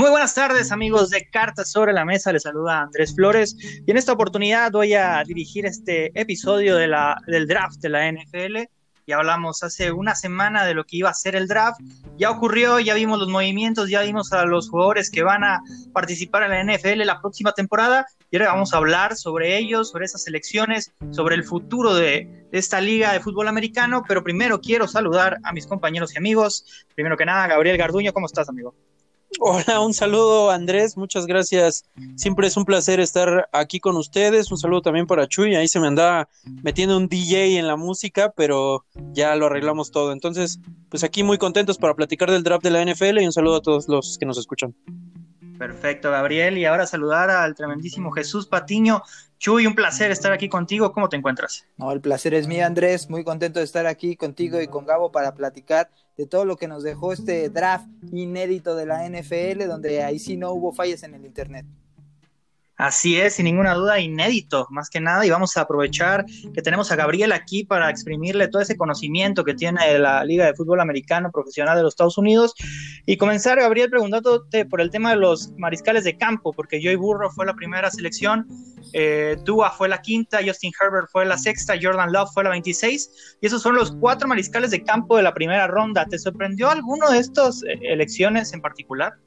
Muy buenas tardes amigos de Cartas sobre la Mesa, les saluda Andrés Flores y en esta oportunidad voy a dirigir este episodio de la, del draft de la NFL. Ya hablamos hace una semana de lo que iba a ser el draft, ya ocurrió, ya vimos los movimientos, ya vimos a los jugadores que van a participar en la NFL la próxima temporada y ahora vamos a hablar sobre ellos, sobre esas elecciones, sobre el futuro de, de esta liga de fútbol americano, pero primero quiero saludar a mis compañeros y amigos. Primero que nada, Gabriel Garduño, ¿cómo estás amigo? Hola, un saludo Andrés, muchas gracias. Siempre es un placer estar aquí con ustedes. Un saludo también para Chuy. Ahí se me anda metiendo un DJ en la música, pero ya lo arreglamos todo. Entonces, pues aquí muy contentos para platicar del draft de la NFL y un saludo a todos los que nos escuchan. Perfecto, Gabriel. Y ahora saludar al tremendísimo Jesús Patiño. Chuy, un placer estar aquí contigo. ¿Cómo te encuentras? No, el placer es mío, Andrés. Muy contento de estar aquí contigo y con Gabo para platicar de todo lo que nos dejó este draft inédito de la NFL, donde ahí sí no hubo fallas en el Internet. Así es, sin ninguna duda, inédito, más que nada, y vamos a aprovechar que tenemos a Gabriel aquí para exprimirle todo ese conocimiento que tiene la Liga de Fútbol Americano Profesional de los Estados Unidos. Y comenzar, Gabriel, preguntándote por el tema de los mariscales de campo, porque Joey Burrow fue la primera selección, eh, Dua fue la quinta, Justin Herbert fue la sexta, Jordan Love fue la 26, y esos son los cuatro mariscales de campo de la primera ronda. ¿Te sorprendió alguno de estas eh, elecciones en particular?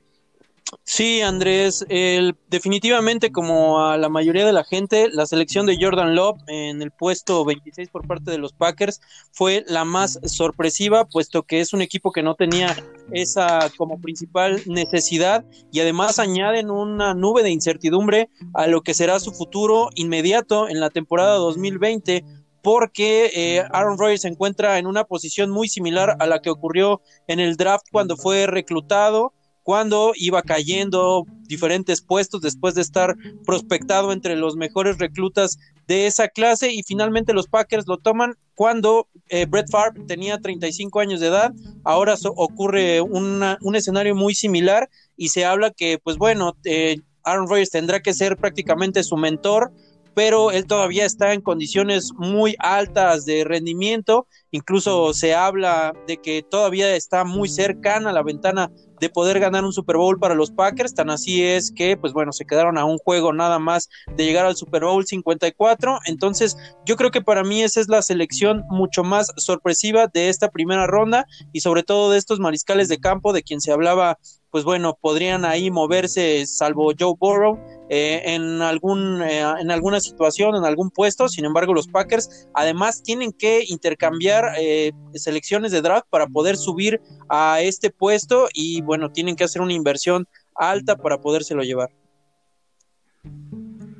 Sí, Andrés, el, definitivamente como a la mayoría de la gente, la selección de Jordan Love en el puesto 26 por parte de los Packers fue la más sorpresiva, puesto que es un equipo que no tenía esa como principal necesidad y además añaden una nube de incertidumbre a lo que será su futuro inmediato en la temporada 2020 porque eh, Aaron Rodgers se encuentra en una posición muy similar a la que ocurrió en el draft cuando fue reclutado cuando iba cayendo diferentes puestos después de estar prospectado entre los mejores reclutas de esa clase y finalmente los Packers lo toman cuando eh, Brett Favre tenía 35 años de edad. Ahora ocurre un escenario muy similar y se habla que, pues bueno, eh, Aaron Rodgers tendrá que ser prácticamente su mentor pero él todavía está en condiciones muy altas de rendimiento, incluso se habla de que todavía está muy cercana a la ventana de poder ganar un Super Bowl para los Packers, tan así es que, pues bueno, se quedaron a un juego nada más de llegar al Super Bowl 54, entonces yo creo que para mí esa es la selección mucho más sorpresiva de esta primera ronda y sobre todo de estos mariscales de campo de quien se hablaba pues bueno, podrían ahí moverse, salvo Joe Burrow, eh, en, algún, eh, en alguna situación, en algún puesto. Sin embargo, los Packers además tienen que intercambiar eh, selecciones de draft para poder subir a este puesto y bueno, tienen que hacer una inversión alta para podérselo llevar.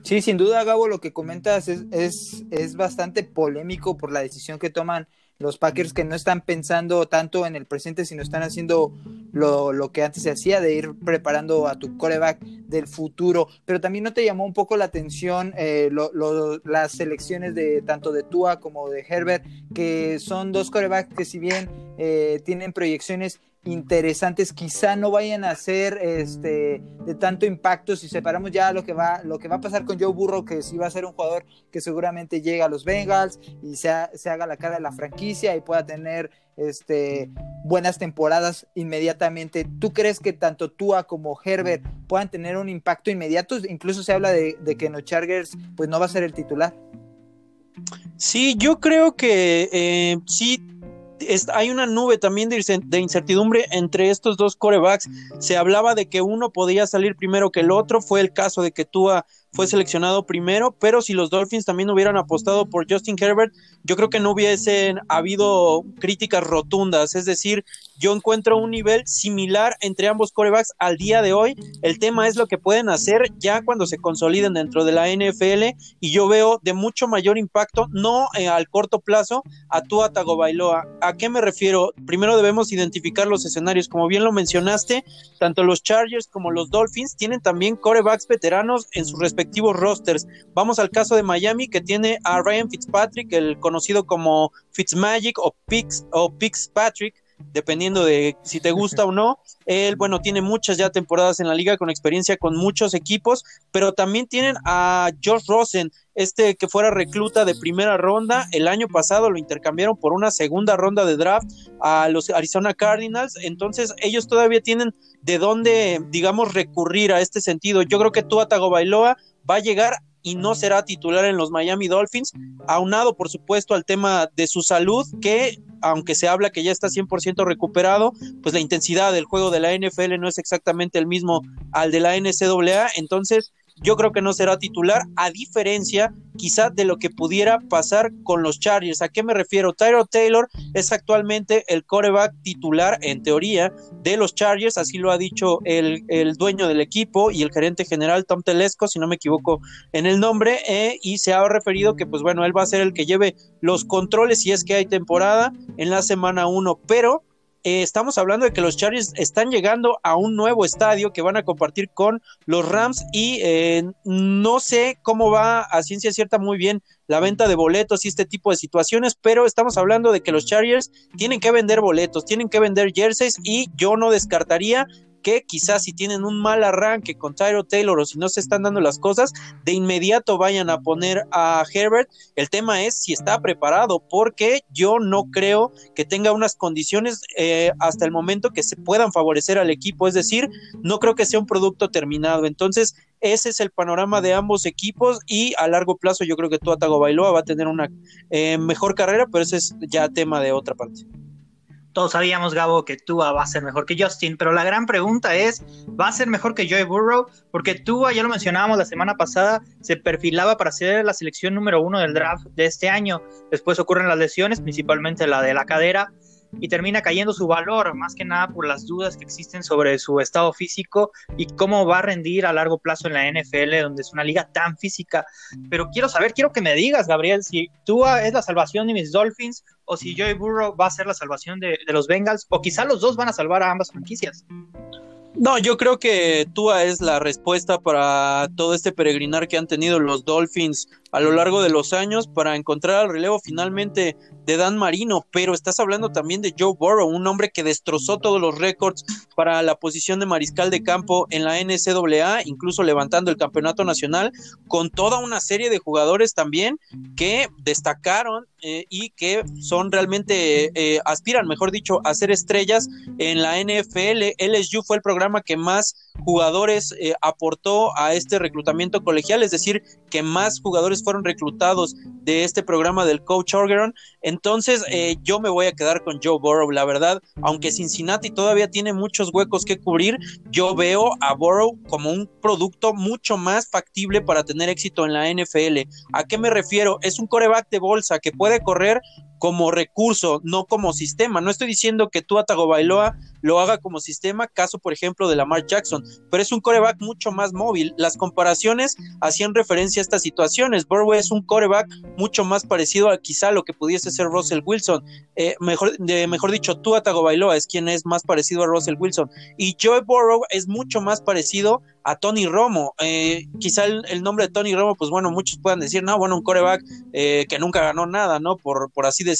Sí, sin duda, Gabo, lo que comentas es, es, es bastante polémico por la decisión que toman los Packers que no están pensando tanto en el presente, sino están haciendo lo, lo, que antes se hacía, de ir preparando a tu coreback del futuro. Pero también no te llamó un poco la atención eh, las selecciones de tanto de Tua como de Herbert, que son dos corebacks que si bien eh, tienen proyecciones interesantes quizá no vayan a ser este de tanto impacto si separamos ya lo que va lo que va a pasar con Joe Burrow que sí va a ser un jugador que seguramente llega a los Bengals y se, se haga la cara de la franquicia y pueda tener este buenas temporadas inmediatamente ¿tú crees que tanto Tua como Herbert puedan tener un impacto inmediato? incluso se habla de, de que no Chargers pues no va a ser el titular Sí, yo creo que eh, sí hay una nube también de, incertidumbre entre estos dos corebacks. Se hablaba de que uno podía salir primero que el otro, fue el caso de que Tua fue seleccionado primero, pero si los Dolphins también hubieran apostado por Justin Herbert, yo creo que no hubiesen habido críticas rotundas, es decir, yo encuentro un nivel similar entre ambos corebacks al día de hoy, el tema es lo que pueden hacer ya cuando se consoliden dentro de la NFL y yo veo de mucho mayor impacto, no eh, al corto plazo, a Tua Tagovailoa. ¿A qué me refiero? Primero debemos identificar los escenarios, como bien lo mencionaste, tanto los Chargers como los Dolphins tienen también corebacks veteranos en sus respectivos rosters. Vamos al caso de Miami que tiene a Ryan Fitzpatrick, el conocido como Fitzmagic o Pix o Patrick, dependiendo de si te gusta o no. Él, bueno, tiene muchas ya temporadas en la liga con experiencia con muchos equipos, pero también tienen a Josh Rosen, este que fuera recluta de primera ronda, el año pasado lo intercambiaron por una segunda ronda de draft a los Arizona Cardinals, entonces ellos todavía tienen de dónde, digamos, recurrir a este sentido. Yo creo que Tua Tagovailoa va a llegar y no será titular en los Miami Dolphins, aunado por supuesto al tema de su salud, que aunque se habla que ya está 100% recuperado, pues la intensidad del juego de la NFL no es exactamente el mismo al de la NCAA, entonces yo creo que no será titular, a diferencia quizá de lo que pudiera pasar con los Chargers. ¿A qué me refiero? Tyro Taylor es actualmente el coreback titular, en teoría, de los Chargers, así lo ha dicho el, dueño del equipo y el gerente general Tom Telesco, si no me equivoco en el nombre, eh, y se ha referido que, pues bueno, él va a ser el que lleve los controles si es que hay temporada en la semana 1, pero eh, estamos hablando de que los Chargers están llegando a un nuevo estadio que van a compartir con los Rams y eh, no sé cómo va a ciencia cierta muy bien la venta de boletos y este tipo de situaciones, pero estamos hablando de que los Chargers tienen que vender boletos, tienen que vender jerseys y yo no descartaría que quizás si tienen un mal arranque con Tyro Taylor o si no se están dando las cosas, de inmediato vayan a poner a Herbert. El tema es si está preparado, porque yo no creo que tenga unas condiciones eh, hasta el momento que se puedan favorecer al equipo, es decir, no creo que sea un producto terminado. Entonces, ese es el panorama de ambos equipos y a largo plazo yo creo que Tuatago Bailoa va a tener una eh, mejor carrera, pero ese es ya tema de otra parte todos sabíamos, Gabo, que Tua va a ser mejor que Justin, pero la gran pregunta es, ¿va a ser mejor que Joey Burrow? Porque Tua, ya lo mencionábamos la semana pasada, se perfilaba para ser la selección número uno del draft de este año. Después ocurren las lesiones, principalmente la de la cadera, y termina cayendo su valor, más que nada por las dudas que existen sobre su estado físico y cómo va a rendir a largo plazo en la NFL, donde es una liga tan física. Pero quiero saber, quiero que me digas, Gabriel, si tú es la salvación de mis Dolphins o si Joey Burrow va a ser la salvación de, de los Bengals, o quizá los dos van a salvar a ambas franquicias. No, yo creo que Tua es la respuesta para todo este peregrinar que han tenido los Dolphins a lo largo de los años para encontrar el relevo finalmente de Dan Marino, pero estás hablando también de Joe Burrow, un hombre que destrozó todos los récords para la posición de mariscal de campo en la NCAA, incluso levantando el campeonato nacional, con toda una serie de jugadores también que destacaron eh, y que son realmente, eh, aspiran, mejor dicho, a ser estrellas en la NFL. LSU fue el programa que más jugadores eh, aportó a este reclutamiento colegial, es decir, que más jugadores fueron reclutados de este programa del coach Orgeron. Entonces, eh, yo me voy a quedar con Joe Burrow, la verdad, aunque Cincinnati todavía tiene muchos huecos que cubrir, yo veo a Burrow como un producto mucho más factible para tener éxito en la NFL. ¿A qué me refiero? Es un coreback de bolsa que puede correr como recurso, no como sistema. No estoy diciendo que tú Bailoa lo haga como sistema, caso por ejemplo de Lamar Jackson, pero es un coreback mucho más móvil. Las comparaciones hacían referencia a estas situaciones. Burrow es un coreback mucho más parecido a quizá lo que pudiese ser Russell Wilson. Eh, mejor, de, mejor dicho, Tua Bailoa es quien es más parecido a Russell Wilson. Y Joe Burrow es mucho más parecido a Tony Romo. Eh, quizá el, nombre de Tony Romo, pues bueno, muchos puedan decir, no, bueno, un coreback eh, que nunca ganó nada, ¿no? Por, por así decirlo,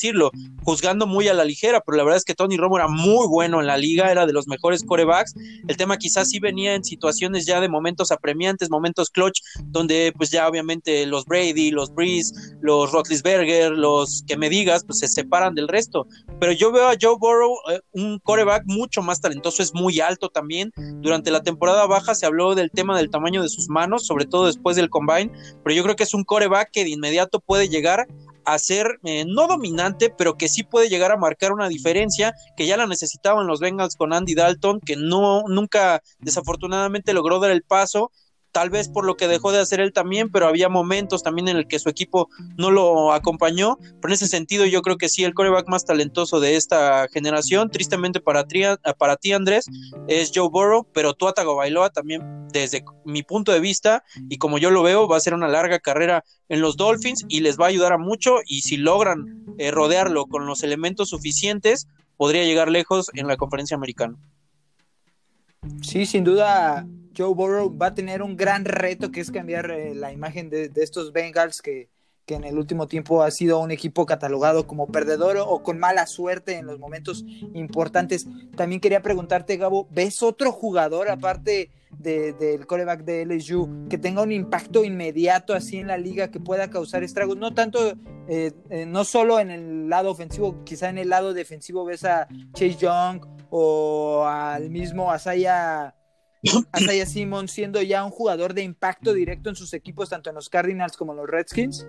juzgando muy a la ligera, pero la verdad es que Tony Romo era muy bueno en la liga, era de los mejores corebacks. El tema quizás sí venía en situaciones ya de momentos apremiantes, momentos clutch, donde pues ya obviamente los Brady, los Breeze, los Rotlisberger, los que me digas, pues se separan del resto. Pero yo veo a Joe Burrow, eh, un coreback mucho más talentoso, es muy alto también. Durante la temporada baja se habló del tema del tamaño de sus manos, sobre todo después del combine, pero yo creo que es un coreback que de inmediato puede llegar a ser eh, no dominante, pero que sí puede llegar a marcar una diferencia, que ya la necesitaban los Bengals con Andy Dalton, que no nunca desafortunadamente logró dar el paso tal vez por lo que dejó de hacer él también, pero había momentos también en el que su equipo no lo acompañó. Pero en ese sentido, yo creo que sí, el coreback más talentoso de esta generación, tristemente para, ti, Andrés, es Joe Burrow, pero Tua Bailoa también, desde mi punto de vista, y como yo lo veo, va a ser una larga carrera en los Dolphins y les va a ayudar a mucho. Y si logran eh, rodearlo con los elementos suficientes, podría llegar lejos en la conferencia americana. Sí, sin duda, Joe Burrow va a tener un gran reto que es cambiar eh, la imagen de, estos Bengals que, que, en el último tiempo ha sido un equipo catalogado como perdedor o con mala suerte en los momentos importantes. También quería preguntarte, Gabo, ¿ves otro jugador aparte del coreback de LSU, que tenga un impacto inmediato así en la liga, que pueda causar estragos, no tanto, eh, eh, no solo en el lado ofensivo, quizá en el lado defensivo ves a Chase Young o al mismo Asaya, Asaya Simon siendo ya un jugador de impacto directo en sus equipos, tanto en los Cardinals como en los Redskins.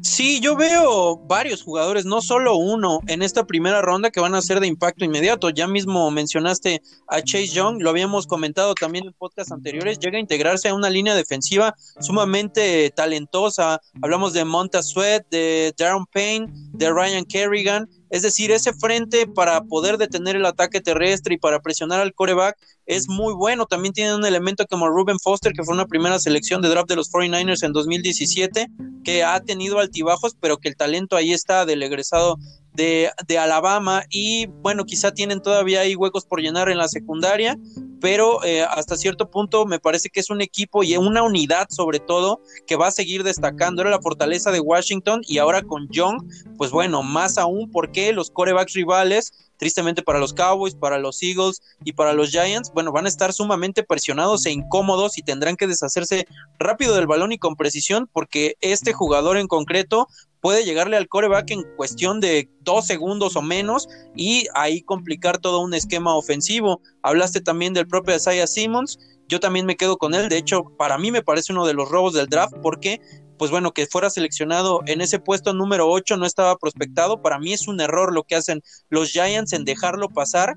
Sí, yo veo varios jugadores, no solo uno, en esta primera ronda que van a ser de impacto inmediato. Ya mismo mencionaste a Chase Young, lo habíamos comentado también en podcasts anteriores, llega a integrarse a una línea defensiva sumamente talentosa. Hablamos de Monta Sweat, de Darren Payne, de Ryan Kerrigan. Es decir, ese frente para poder detener el ataque terrestre y para presionar al coreback es muy bueno. También tiene un elemento como Ruben Foster, que fue una primera selección de draft de los 49ers en 2017, que ha tenido altibajos, pero que el talento ahí está del egresado de, de, Alabama y bueno, quizá tienen todavía ahí huecos por llenar en la secundaria, pero eh, hasta cierto punto me parece que es un equipo y una unidad sobre todo que va a seguir destacando. Era la fortaleza de Washington y ahora con Young, pues bueno, más aún porque los corebacks rivales tristemente para los Cowboys, para los Eagles y para los Giants, bueno, van a estar sumamente presionados e incómodos y tendrán que deshacerse rápido del balón y con precisión porque este jugador en concreto puede llegarle al coreback en cuestión de dos segundos o menos y ahí complicar todo un esquema ofensivo. Hablaste también del propio Isaiah Simmons, yo también me quedo con él, de hecho para mí me parece uno de los robos del draft porque pues bueno, que fuera seleccionado en ese puesto número 8 no estaba prospectado. Para mí es un error lo que hacen los Giants en dejarlo pasar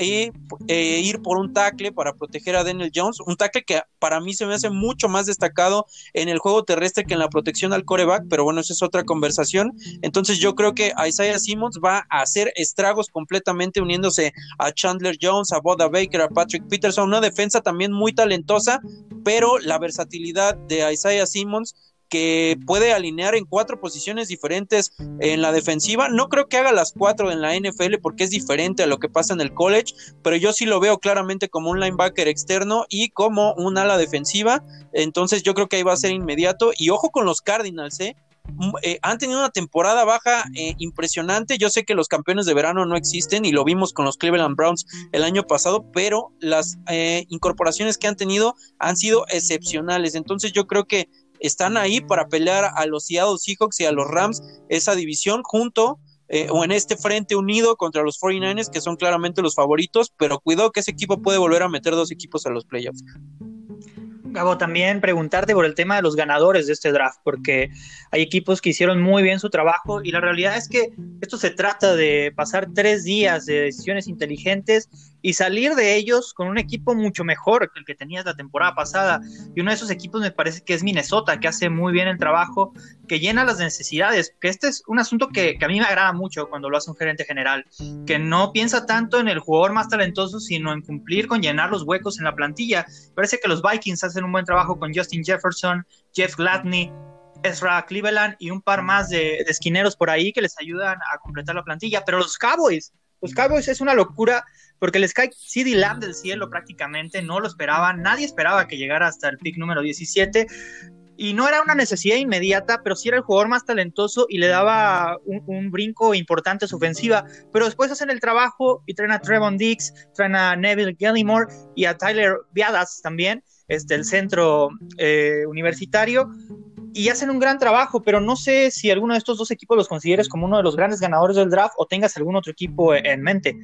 y eh, ir por un tackle para proteger a Daniel Jones, un tackle que para mí se me hace mucho más destacado en el juego terrestre que en la protección al coreback, pero bueno, esa es otra conversación. Entonces yo creo que Isaiah Simmons va a hacer estragos completamente uniéndose a Chandler Jones, a Boda Baker, a Patrick Peterson, una defensa también muy talentosa, pero la versatilidad de Isaiah Simmons que puede alinear en cuatro posiciones diferentes en la defensiva. No creo que haga las cuatro en la NFL porque es diferente a lo que pasa en el college, pero yo sí lo veo claramente como un linebacker externo y como un ala defensiva. Entonces yo creo que ahí va a ser inmediato. Y ojo con los Cardinals, ¿eh? Mm, eh han tenido una temporada baja eh, impresionante. Yo sé que los campeones de verano no existen y lo vimos con los Cleveland Browns el año pasado, pero las eh, incorporaciones que han tenido han sido excepcionales. Entonces yo creo que están ahí para pelear a los Seattle Seahawks y a los Rams esa división junto eh, o en este frente unido contra los 49ers que son claramente los favoritos, pero cuidado que ese equipo puede volver a meter dos equipos a los playoffs. Gabo, también preguntarte por el tema de los ganadores de este draft, porque hay equipos que hicieron muy bien su trabajo y la realidad es que esto se trata de pasar tres días de decisiones inteligentes y salir de ellos con un equipo mucho mejor que el que tenías la temporada pasada. Y uno de esos equipos me parece que es Minnesota, que hace muy bien el trabajo, que llena las necesidades, que este es un asunto que, a mí me agrada mucho cuando lo hace un gerente general, que no piensa tanto en el jugador más talentoso, sino en cumplir con llenar los huecos en la plantilla. Parece que los Vikings hacen un buen trabajo con Justin Jefferson, Jeff Gladney, Ezra Cleveland y un par más de, de, esquineros por ahí que les ayudan a completar la plantilla. Pero los Cowboys, los Cowboys es una locura porque les cae CD Lamb del cielo prácticamente, no lo esperaban, nadie esperaba que llegara hasta el pick número 17 y no era una necesidad inmediata, pero sí era el jugador más talentoso y le daba un, brinco importante a su ofensiva. Pero después hacen el trabajo y traen a Trevon Dix, traen a Neville Gallimore y a Tyler Viadas también, este, el centro eh, universitario, y hacen un gran trabajo, pero no sé si alguno de estos dos equipos los consideres como uno de los grandes ganadores del draft o tengas algún otro equipo en mente.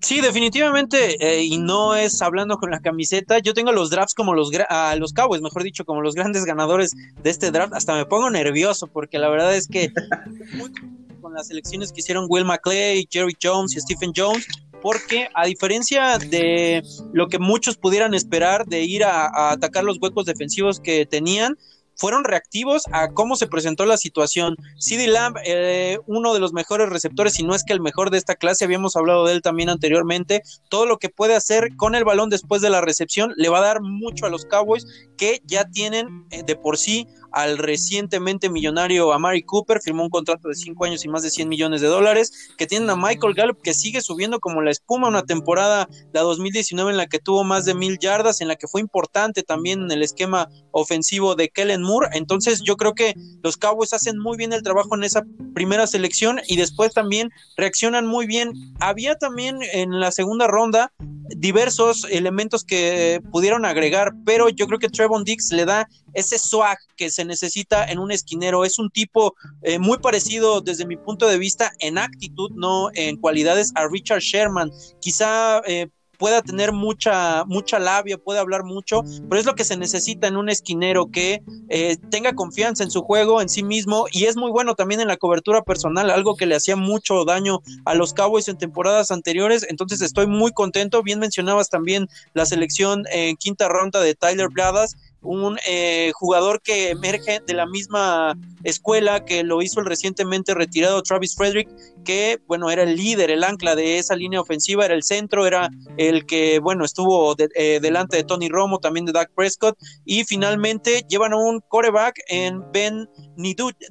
Sí, definitivamente, eh, y no es hablando con la camiseta. Yo tengo los drafts como los, a los Cowboys, mejor dicho, como los grandes ganadores de este draft. Hasta me pongo nervioso porque la verdad es que con las elecciones que hicieron Will McClay, Jerry Jones y Stephen Jones, porque a diferencia de lo que muchos pudieran esperar de ir a, a atacar los huecos defensivos que tenían, fueron reactivos a cómo se presentó la situación. CD Lamb, eh, uno de los mejores receptores, si no es que el mejor de esta clase, habíamos hablado de él también anteriormente, todo lo que puede hacer con el balón después de la recepción le va a dar mucho a los Cowboys que ya tienen eh, de por sí al recientemente millonario Amari Cooper, firmó un contrato de 5 años y más de 100 millones de dólares, que tienen a Michael Gallup que sigue subiendo como la espuma, una temporada, la 2019 en la que tuvo más de mil yardas, en la que fue importante también en el esquema ofensivo de Kellen Moore, entonces yo creo que los Cowboys hacen muy bien el trabajo en esa primera selección y después también reaccionan muy bien. Había también en la segunda ronda diversos elementos que pudieron agregar, pero yo creo que Trevon Dix le da ese swag que se necesita en un esquinero. Es un tipo eh, muy parecido desde mi punto de vista en actitud, no en cualidades, a Richard Sherman. Quizá eh, pueda tener mucha, mucha labia, puede hablar mucho, pero es lo que se necesita en un esquinero que eh, tenga confianza en su juego, en sí mismo, y es muy bueno también en la cobertura personal, algo que le hacía mucho daño a los Cowboys en temporadas anteriores, entonces estoy muy contento, bien mencionabas también la selección en quinta ronda de Tyler Bladas, un eh, jugador que emerge de la misma escuela que lo hizo el recientemente retirado Travis Frederick, que bueno, era el líder, el ancla de esa línea ofensiva, era el centro, era el que bueno, estuvo eh, delante de Tony Romo, también de Dak Prescott, y finalmente llevan a un coreback en Ben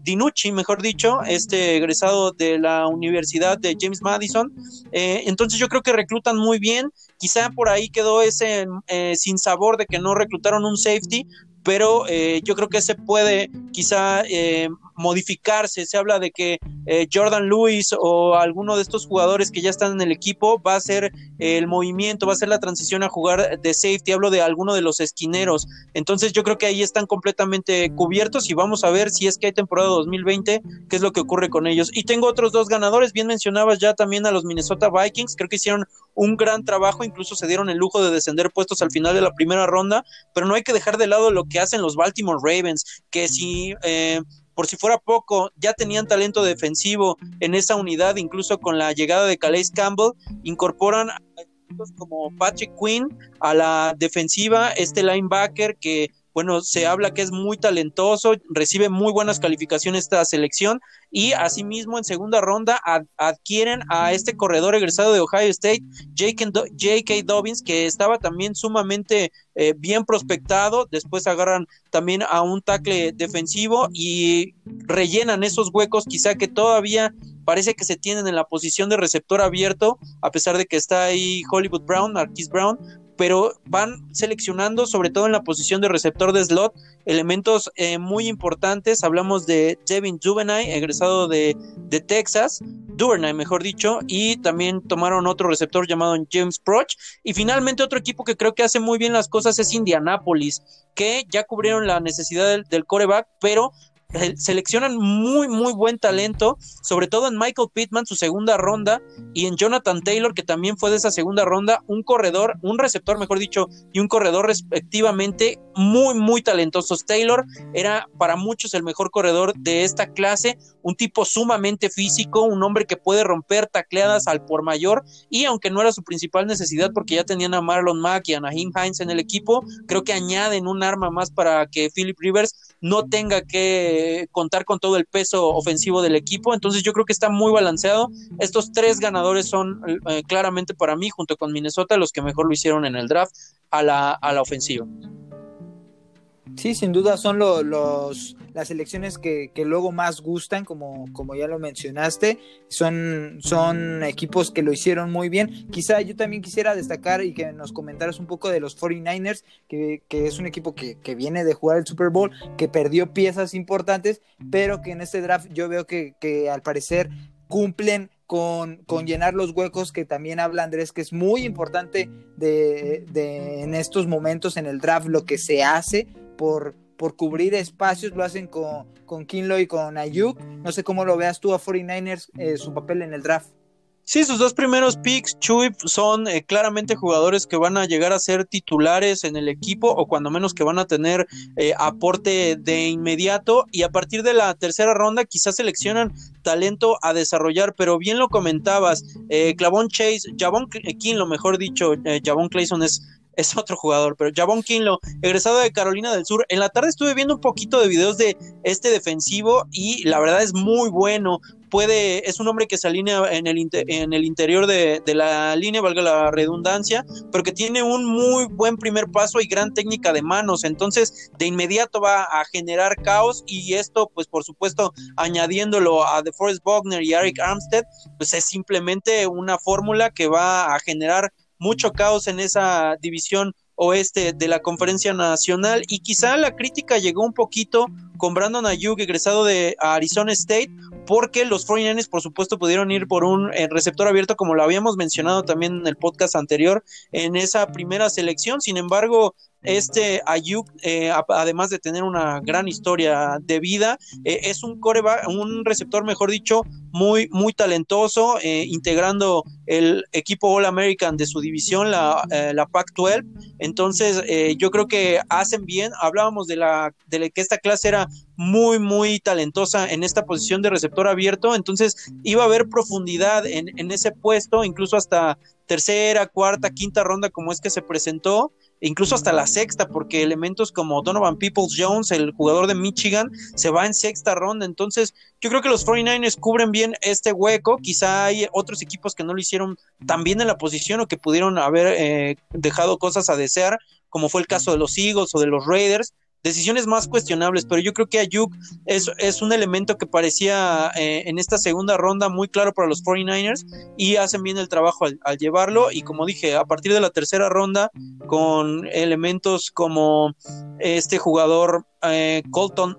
Dinucci, mejor dicho, este egresado de la Universidad de James Madison. Eh, entonces yo creo que reclutan muy bien Quizá por ahí quedó ese eh, sin sabor de que no reclutaron un safety, pero eh, yo creo que se puede quizá eh, modificarse. Se habla de que eh, Jordan Lewis o alguno de estos jugadores que ya están en el equipo va a ser el movimiento, va a ser la transición a jugar de safety. Hablo de alguno de los esquineros. Entonces yo creo que ahí están completamente cubiertos y vamos a ver si es que hay temporada 2020, qué es lo que ocurre con ellos. Y tengo otros dos ganadores. Bien mencionabas ya también a los Minnesota Vikings. Creo que hicieron un gran trabajo, incluso se dieron el lujo de descender puestos al final de la primera ronda, pero no hay que dejar de lado lo que hacen los Baltimore Ravens, que si eh, por si fuera poco, ya tenían talento defensivo en esa unidad, incluso con la llegada de Calais Campbell, incorporan como Patrick Quinn a la defensiva, este linebacker que bueno, se habla que es muy talentoso, recibe muy buenas calificaciones esta selección y asimismo en segunda ronda adquieren a este corredor egresado de Ohio State, J.K. Dobbins, que estaba también sumamente eh, bien prospectado, después agarran también a un tackle defensivo y rellenan esos huecos quizá que todavía parece que se tienen en la posición de receptor abierto, a pesar de que está ahí Hollywood Brown, Marquise Brown, pero van seleccionando, sobre todo en la posición de receptor de slot, elementos eh, muy importantes. Hablamos de Devin Duvernay, egresado de, de, Texas, Duvernay, mejor dicho, y también tomaron otro receptor llamado James Proch. Y finalmente otro equipo que creo que hace muy bien las cosas es Indianapolis, que ya cubrieron la necesidad del, del coreback, pero seleccionan muy, muy buen talento, sobre todo en Michael Pittman, su segunda ronda, y en Jonathan Taylor, que también fue de esa segunda ronda, un corredor, un receptor, mejor dicho, y un corredor respectivamente muy, muy talentosos. Taylor era para muchos el mejor corredor de esta clase, un tipo sumamente físico, un hombre que puede romper tacleadas al por mayor, y aunque no era su principal necesidad, porque ya tenían a Marlon Mack y a Naheem Hines en el equipo, creo que añaden un arma más para que Philip Rivers no tenga que contar con todo el peso ofensivo del equipo. Entonces yo creo que está muy balanceado. Estos tres ganadores son eh, claramente para mí, junto con Minnesota, los que mejor lo hicieron en el draft a la, a la ofensiva. Sí, sin duda son los, las elecciones que, luego más gustan, como, como ya lo mencionaste. Son, son equipos que lo hicieron muy bien. Quizá yo también quisiera destacar y que nos comentaras un poco de los 49ers, que, es un equipo que, viene de jugar el Super Bowl, que perdió piezas importantes, pero que en este draft yo veo que, que al parecer cumplen con, con, llenar los huecos que también habla Andrés, que es muy importante de, de, en estos momentos en el draft lo que se hace por, por cubrir espacios, lo hacen con, con Kinlo y con Ayuk. No sé cómo lo veas tú a 49ers, eh, su papel en el draft. Sí, sus dos primeros picks, Chuy, son eh, claramente jugadores que van a llegar a ser titulares en el equipo o cuando menos que van a tener eh, aporte de inmediato y a partir de la tercera ronda quizás seleccionan talento a desarrollar, pero bien lo comentabas, Clavon Chase, Javon King, lo mejor dicho, Javon Clayson es es otro jugador, pero Javon Kinlo, egresado de Carolina del Sur. En la tarde estuve viendo un poquito de videos de este defensivo y la verdad es muy bueno. Puede, es un hombre que se alinea en el, en el interior de, de, la línea, valga la redundancia, pero que tiene un muy buen primer paso y gran técnica de manos. Entonces, de inmediato va a generar caos y esto, pues por supuesto, añadiéndolo a DeForest Bogner y Eric Armstead, pues es simplemente una fórmula que va a generar mucho caos en esa división oeste de la conferencia nacional y quizá la crítica llegó un poquito con Brandon Ayuk egresado de Arizona State porque los 49ers por supuesto pudieron ir por un eh, receptor abierto como lo habíamos mencionado también en el podcast anterior en esa primera selección. Sin embargo este Ayuk, eh, además de tener una gran historia de vida, eh, es un coreback, un receptor, mejor dicho, muy, muy talentoso, eh, integrando el equipo All American de su división, la, la Pac-12. Entonces, yo creo que hacen bien. Hablábamos de la, de que esta clase era muy, muy talentosa en esta posición de receptor abierto. Entonces, iba a haber profundidad en, en ese puesto, incluso hasta tercera, cuarta, quinta ronda, como es que se presentó incluso hasta la sexta, porque elementos como Donovan Peoples Jones, el jugador de Michigan, se va en sexta ronda. Entonces, yo creo que los 49ers cubren bien este hueco. Quizá hay otros equipos que no lo hicieron tan bien en la posición o que pudieron haber eh, dejado cosas a desear, como fue el caso de los Eagles o de los Raiders decisiones más cuestionables, pero yo creo que Ayuk es, es un elemento que parecía eh, en esta segunda ronda muy claro para los 49ers y hacen bien el trabajo al, llevarlo y como dije, a partir de la tercera ronda con elementos como este jugador eh, Colton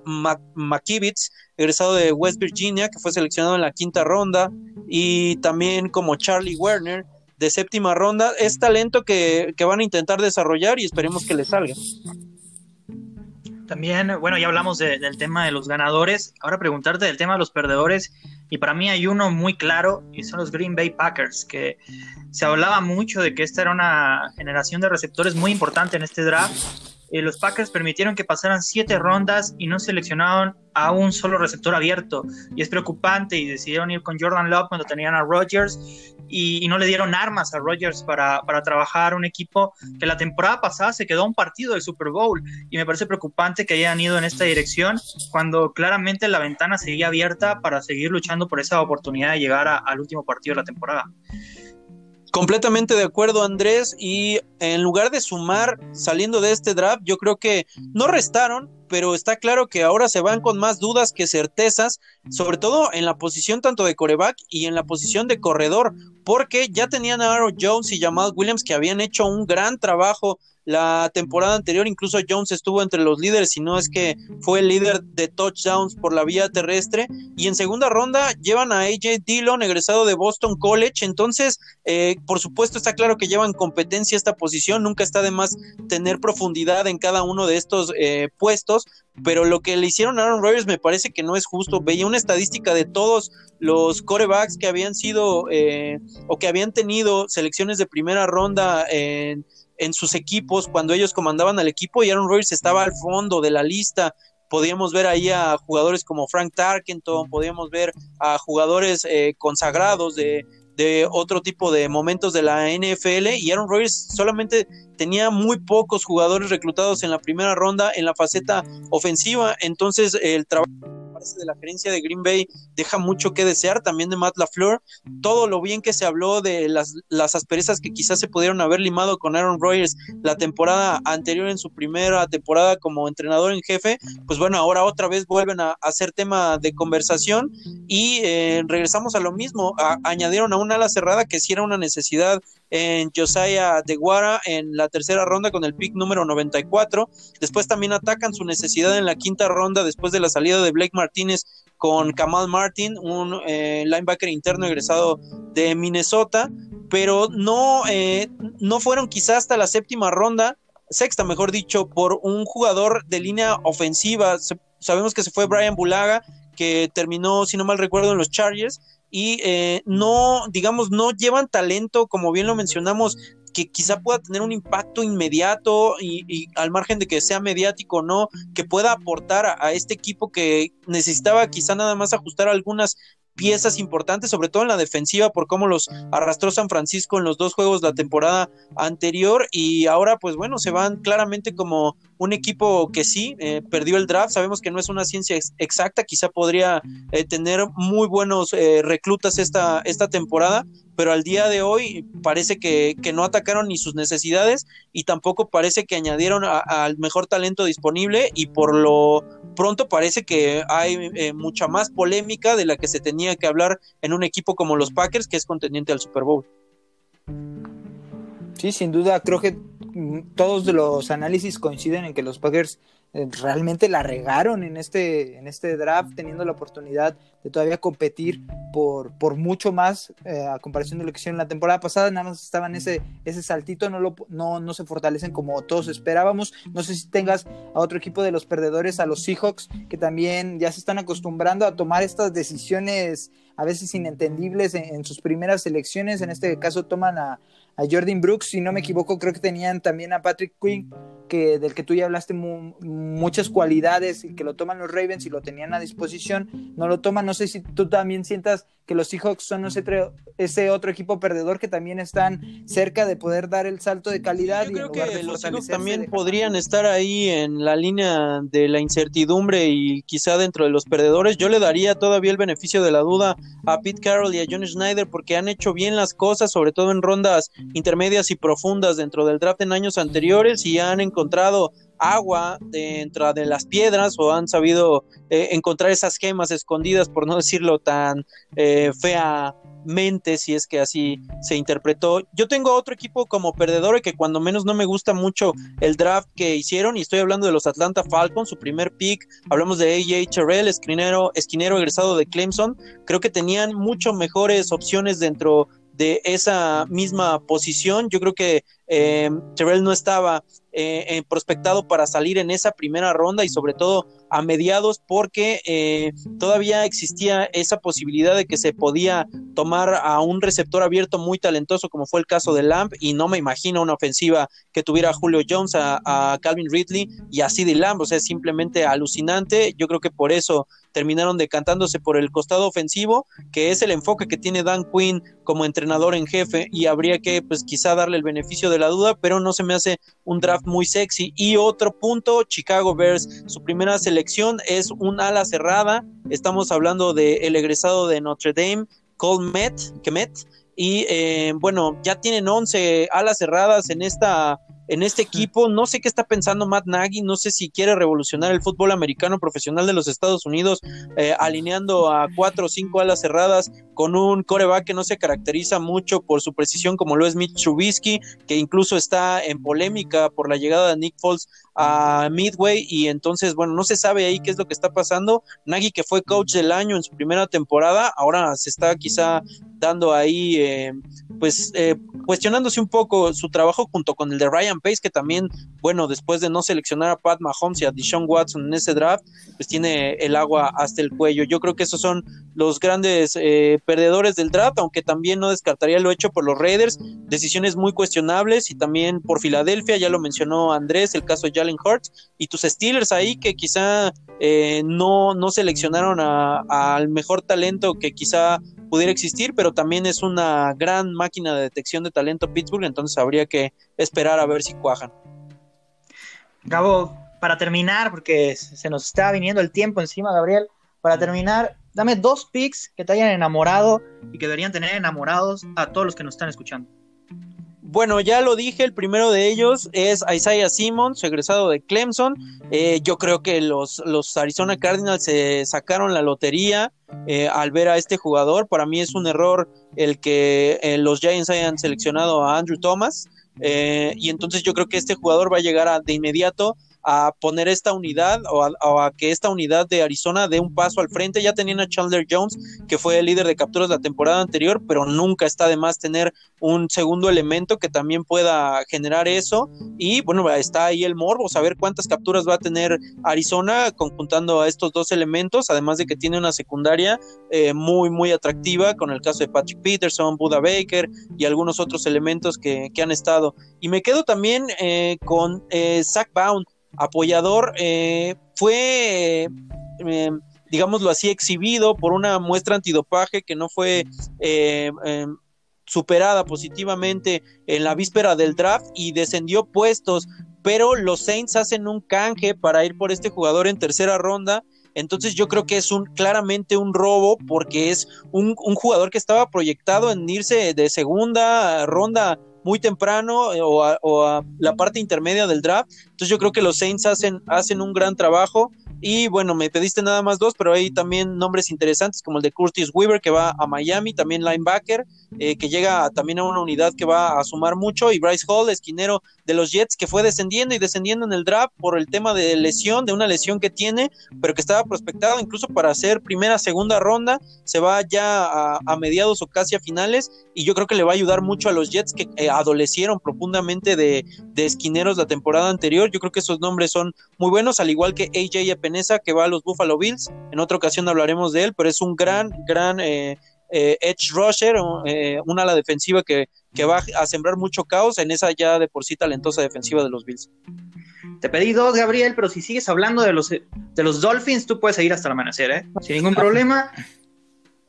McKivitz, egresado de West Virginia, que fue seleccionado en la quinta ronda, y también como Charlie Werner, de séptima ronda, es talento que, que van a intentar desarrollar y esperemos que le salga. También, bueno, ya hablamos del tema de los ganadores. Ahora preguntarte del tema de los perdedores. Y para mí hay uno muy claro y son los Green Bay Packers, que se hablaba mucho de que esta era una generación de receptores muy importante en este draft. Eh, los Packers permitieron que pasaran siete rondas y no seleccionaron a un solo receptor abierto. Y es preocupante y decidieron ir con Jordan Love cuando tenían a Rodgers y, no le dieron armas a Rodgers para, para, trabajar un equipo que la temporada pasada se quedó a un partido del Super Bowl y me parece preocupante que hayan ido en esta dirección cuando claramente la ventana seguía abierta para seguir luchando por esa oportunidad de llegar al último partido de la temporada. Completamente de acuerdo, Andrés. Y en lugar de sumar saliendo de este draft, yo creo que no restaron, pero está claro que ahora se van con más dudas que certezas, sobre todo en la posición tanto de coreback y en la posición de corredor, porque ya tenían a Aaron Jones y Jamal Williams que habían hecho un gran trabajo la temporada anterior incluso Jones estuvo entre los líderes, si no es que fue el líder de touchdowns por la vía terrestre. Y en segunda ronda llevan a AJ Dillon, egresado de Boston College. Entonces, eh, por supuesto, está claro que llevan competencia esta posición. Nunca está de más tener profundidad en cada uno de estos eh, puestos. Pero lo que le hicieron a Aaron Rodgers me parece que no es justo. Veía una estadística de todos los corebacks que habían sido eh, o que habían tenido selecciones de primera ronda en en sus equipos cuando ellos comandaban al equipo y Aaron Rodgers estaba al fondo de la lista. Podíamos ver ahí a jugadores como Frank Tarkenton, podíamos ver a jugadores eh, consagrados de, de otro tipo de momentos de la NFL y Aaron Rodgers solamente tenía muy pocos jugadores reclutados en la primera ronda en la faceta ofensiva, entonces el trabajo de la gerencia de Green Bay deja mucho que desear, también de Matt LaFleur, todo lo bien que se habló de las, las asperezas que quizás se pudieron haber limado con Aaron Rodgers la temporada anterior en su primera temporada como entrenador en jefe, pues bueno, ahora otra vez vuelven a, hacer tema de conversación y eh, regresamos a lo mismo, añadieron a una ala cerrada que sí era una necesidad en Josiah Deguara en la tercera ronda con el pick número 94. Después también atacan su necesidad en la quinta ronda después de la salida de Blake Martínez con Kamal Martin, un eh, linebacker interno egresado de Minnesota, pero no, eh, no fueron quizás hasta la séptima ronda, sexta mejor dicho, por un jugador de línea ofensiva. sabemos que se fue Brian Bulaga, que terminó, si no mal recuerdo, en los Chargers, y eh, no, digamos, no llevan talento, como bien lo mencionamos, que quizá pueda tener un impacto inmediato y, al margen de que sea mediático o no, que pueda aportar a, este equipo que necesitaba quizá nada más ajustar algunas piezas importantes, sobre todo en la defensiva, por cómo los arrastró San Francisco en los dos juegos de la temporada anterior. Y ahora pues bueno, se van claramente como un equipo que sí, eh, perdió el draft, sabemos que no es una ciencia exacta, quizá podría eh, tener muy buenos eh, reclutas esta, esta temporada, pero al día de hoy parece que, no atacaron ni sus necesidades y tampoco parece que añadieron al mejor talento disponible y por lo pronto parece que hay mucha más polémica de la que se tenía que hablar en un equipo como los Packers que es contendiente al Super Bowl. Sí, sin duda, creo que todos los análisis coinciden en que los Packers eh, realmente la regaron en este, en este draft, teniendo la oportunidad de todavía competir por, por mucho más eh, a comparación de lo que hicieron la temporada pasada, nada más estaban ese, ese saltito, no, lo, no, no se fortalecen como todos esperábamos. No sé si tengas a otro equipo de los perdedores, a los Seahawks, que también ya se están acostumbrando a tomar estas decisiones a veces inentendibles en, sus primeras elecciones. En este caso toman a, a, Jordan Brooks, si no me equivoco, creo que tenían también a Patrick Quinn, que, del que tú ya hablaste muchas cualidades y que lo toman los Ravens y lo tenían a disposición, no lo toman. No sé si tú también sientas que los Seahawks son ese, ese otro equipo perdedor que también están cerca de poder dar el salto de calidad. Yo creo que los Seahawks también podrían estar ahí en la línea de la incertidumbre y quizá dentro de los perdedores. Yo le daría todavía el beneficio de la duda a Pete Carroll y a John Schneider porque han hecho bien las cosas, sobre todo en rondas intermedias y profundas dentro del draft en años anteriores y han encontrado agua dentro de las piedras o han sabido eh, encontrar esas gemas escondidas, por no decirlo tan eh, feamente, si es que así se interpretó. Yo tengo otro equipo como perdedor y que cuando menos no me gusta mucho el draft que hicieron, y estoy hablando de los Atlanta Falcons, su primer pick, hablamos de AJ Terrell, esquinero, esquinero egresado de Clemson, creo que tenían mucho mejores opciones dentro de esa misma posición. Yo creo que eh, no estaba eh, prospectado para salir en esa primera ronda y sobre todo a mediados porque eh, todavía existía esa posibilidad de que se podía tomar a un receptor abierto muy talentoso como fue el caso de Lamp y no me imagino una ofensiva que tuviera a Julio Jones, a, Calvin Ridley y así de Lamb, o sea, es simplemente alucinante, yo creo que por eso terminaron decantándose por el costado ofensivo, que es el enfoque que tiene Dan Quinn como entrenador en jefe y habría que pues quizá darle el beneficio de la duda, pero no se me hace un draft muy sexy. Y otro punto, Chicago Bears, su primera selección es un ala cerrada. Estamos hablando del el egresado de Notre Dame, Cole Kemet. Y eh, bueno, ya tienen 11 alas cerradas en esta en este equipo. No sé qué está pensando Matt Nagy, no sé si quiere revolucionar el fútbol americano profesional de los Estados Unidos, eh, alineando a cuatro o cinco alas cerradas con un coreback que no se caracteriza mucho por su precisión como lo es Mitch Trubisky, que incluso está en polémica por la llegada de Nick Foles a Midway y entonces, bueno, no se sabe ahí qué es lo que está pasando. Nagy, que fue coach del año en su primera temporada, ahora se está quizá dando ahí, eh, pues, eh, cuestionándose un poco su trabajo junto con el de Ryan Pace, que también, bueno, después de no seleccionar a Pat Mahomes y a Deshaun Watson en ese draft, pues tiene el agua hasta el cuello. Yo creo que esos son los grandes eh, perdedores del draft, aunque también no descartaría lo hecho por los Raiders, decisiones muy cuestionables y también por Filadelfia, ya lo mencionó Andrés, el caso de Hurts, y tus Steelers ahí que quizá eh, no, no seleccionaron al mejor talento que quizá pudiera existir, pero también es una gran máquina de detección de talento Pittsburgh, entonces habría que esperar a ver si cuajan. Gabo, para terminar, porque se nos está viniendo el tiempo encima, Gabriel, para terminar, dame dos picks que te hayan enamorado y que deberían tener enamorados a todos los que nos están escuchando. Bueno, ya lo dije, el primero de ellos es Isaiah Simmons, egresado de Clemson. Eh, yo creo que los, los, Arizona Cardinals se sacaron la lotería eh, al ver a este jugador. Para mí es un error el que eh, los Giants hayan seleccionado a Andrew Thomas. y entonces yo creo que este jugador va a llegar de inmediato a poner esta unidad o a, que esta unidad de Arizona dé un paso al frente. Ya tenían a Chandler Jones, que fue el líder de capturas la temporada anterior, pero nunca está de más tener un segundo elemento que también pueda generar eso. Y bueno, está ahí el morbo, saber cuántas capturas va a tener Arizona conjuntando a estos dos elementos, además de que tiene una secundaria eh, muy, muy atractiva con el caso de Patrick Peterson, Buda Baker y algunos otros elementos que, han estado. Y me quedo también eh, con eh, Zach Bound apoyador, eh, fue, eh, digámoslo así, exhibido por una muestra antidopaje que no fue eh, superada positivamente en la víspera del draft y descendió puestos, pero los Saints hacen un canje para ir por este jugador en tercera ronda. Entonces yo creo que es un claramente un robo porque es un jugador que estaba proyectado en irse de segunda ronda muy temprano eh, o, a, la parte intermedia del draft. Entonces yo creo que los Saints hacen, hacen un gran trabajo Y bueno, me pediste nada más dos, pero hay también nombres interesantes como el de Curtis Weaver que va a Miami, también linebacker, eh, que llega también a una unidad que va a sumar mucho, y Bryce Hall, esquinero de los Jets, que fue descendiendo y descendiendo en el draft por el tema de lesión, de una lesión que tiene, pero que estaba prospectado incluso para hacer primera, segunda ronda, se va ya a, mediados o casi a finales, y yo creo que le va a ayudar mucho a los Jets que eh, adolecieron profundamente de, de esquineros la temporada anterior. Yo creo que esos nombres son muy buenos, al igual que AJ Epenesa, que va a los Buffalo Bills. En otra ocasión hablaremos de él, pero es un gran, gran eh, eh, edge rusher, eh, una ala defensiva que, que va a sembrar mucho caos en esa ya de por sí talentosa defensiva de los Bills. Te pedí dos, Gabriel, pero si sigues hablando de los, de los Dolphins, tú puedes seguir hasta el amanecer, ¿eh? Sin ningún problema.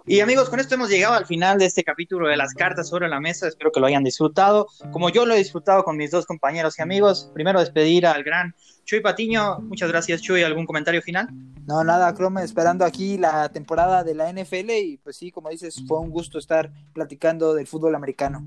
Y amigos, con esto hemos llegado al final de este capítulo de las cartas sobre la mesa. Espero que lo hayan disfrutado, como yo lo he disfrutado con mis dos compañeros y amigos. Primero despedir al gran Chuy Patiño. Muchas gracias, Chuy. ¿Algún comentario final? No, nada, Chrome, esperando aquí la temporada de la NFL y pues sí, como dices, fue un gusto estar platicando del fútbol americano.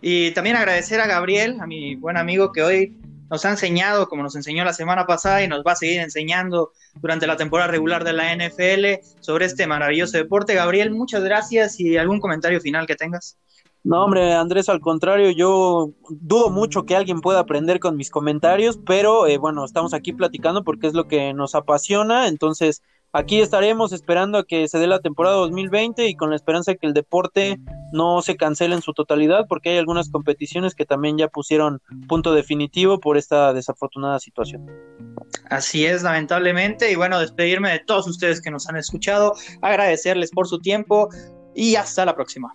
Y también agradecer a Gabriel, a mi buen amigo que hoy nos ha enseñado, como nos enseñó la semana pasada y nos va a seguir enseñando durante la temporada regular de la NFL sobre este maravilloso deporte. Gabriel, muchas gracias y algún comentario final que tengas. No, hombre, Andrés, al contrario, yo dudo mucho que alguien pueda aprender con mis comentarios, pero eh, bueno, estamos aquí platicando porque es lo que nos apasiona, entonces aquí estaremos esperando a que se dé la temporada 2020 y con la esperanza de que el deporte no se cancele en su totalidad, porque hay algunas competiciones que también ya pusieron punto definitivo por esta desafortunada situación. Así es, lamentablemente, y bueno, despedirme de todos ustedes que nos han escuchado, agradecerles por su tiempo y hasta la próxima.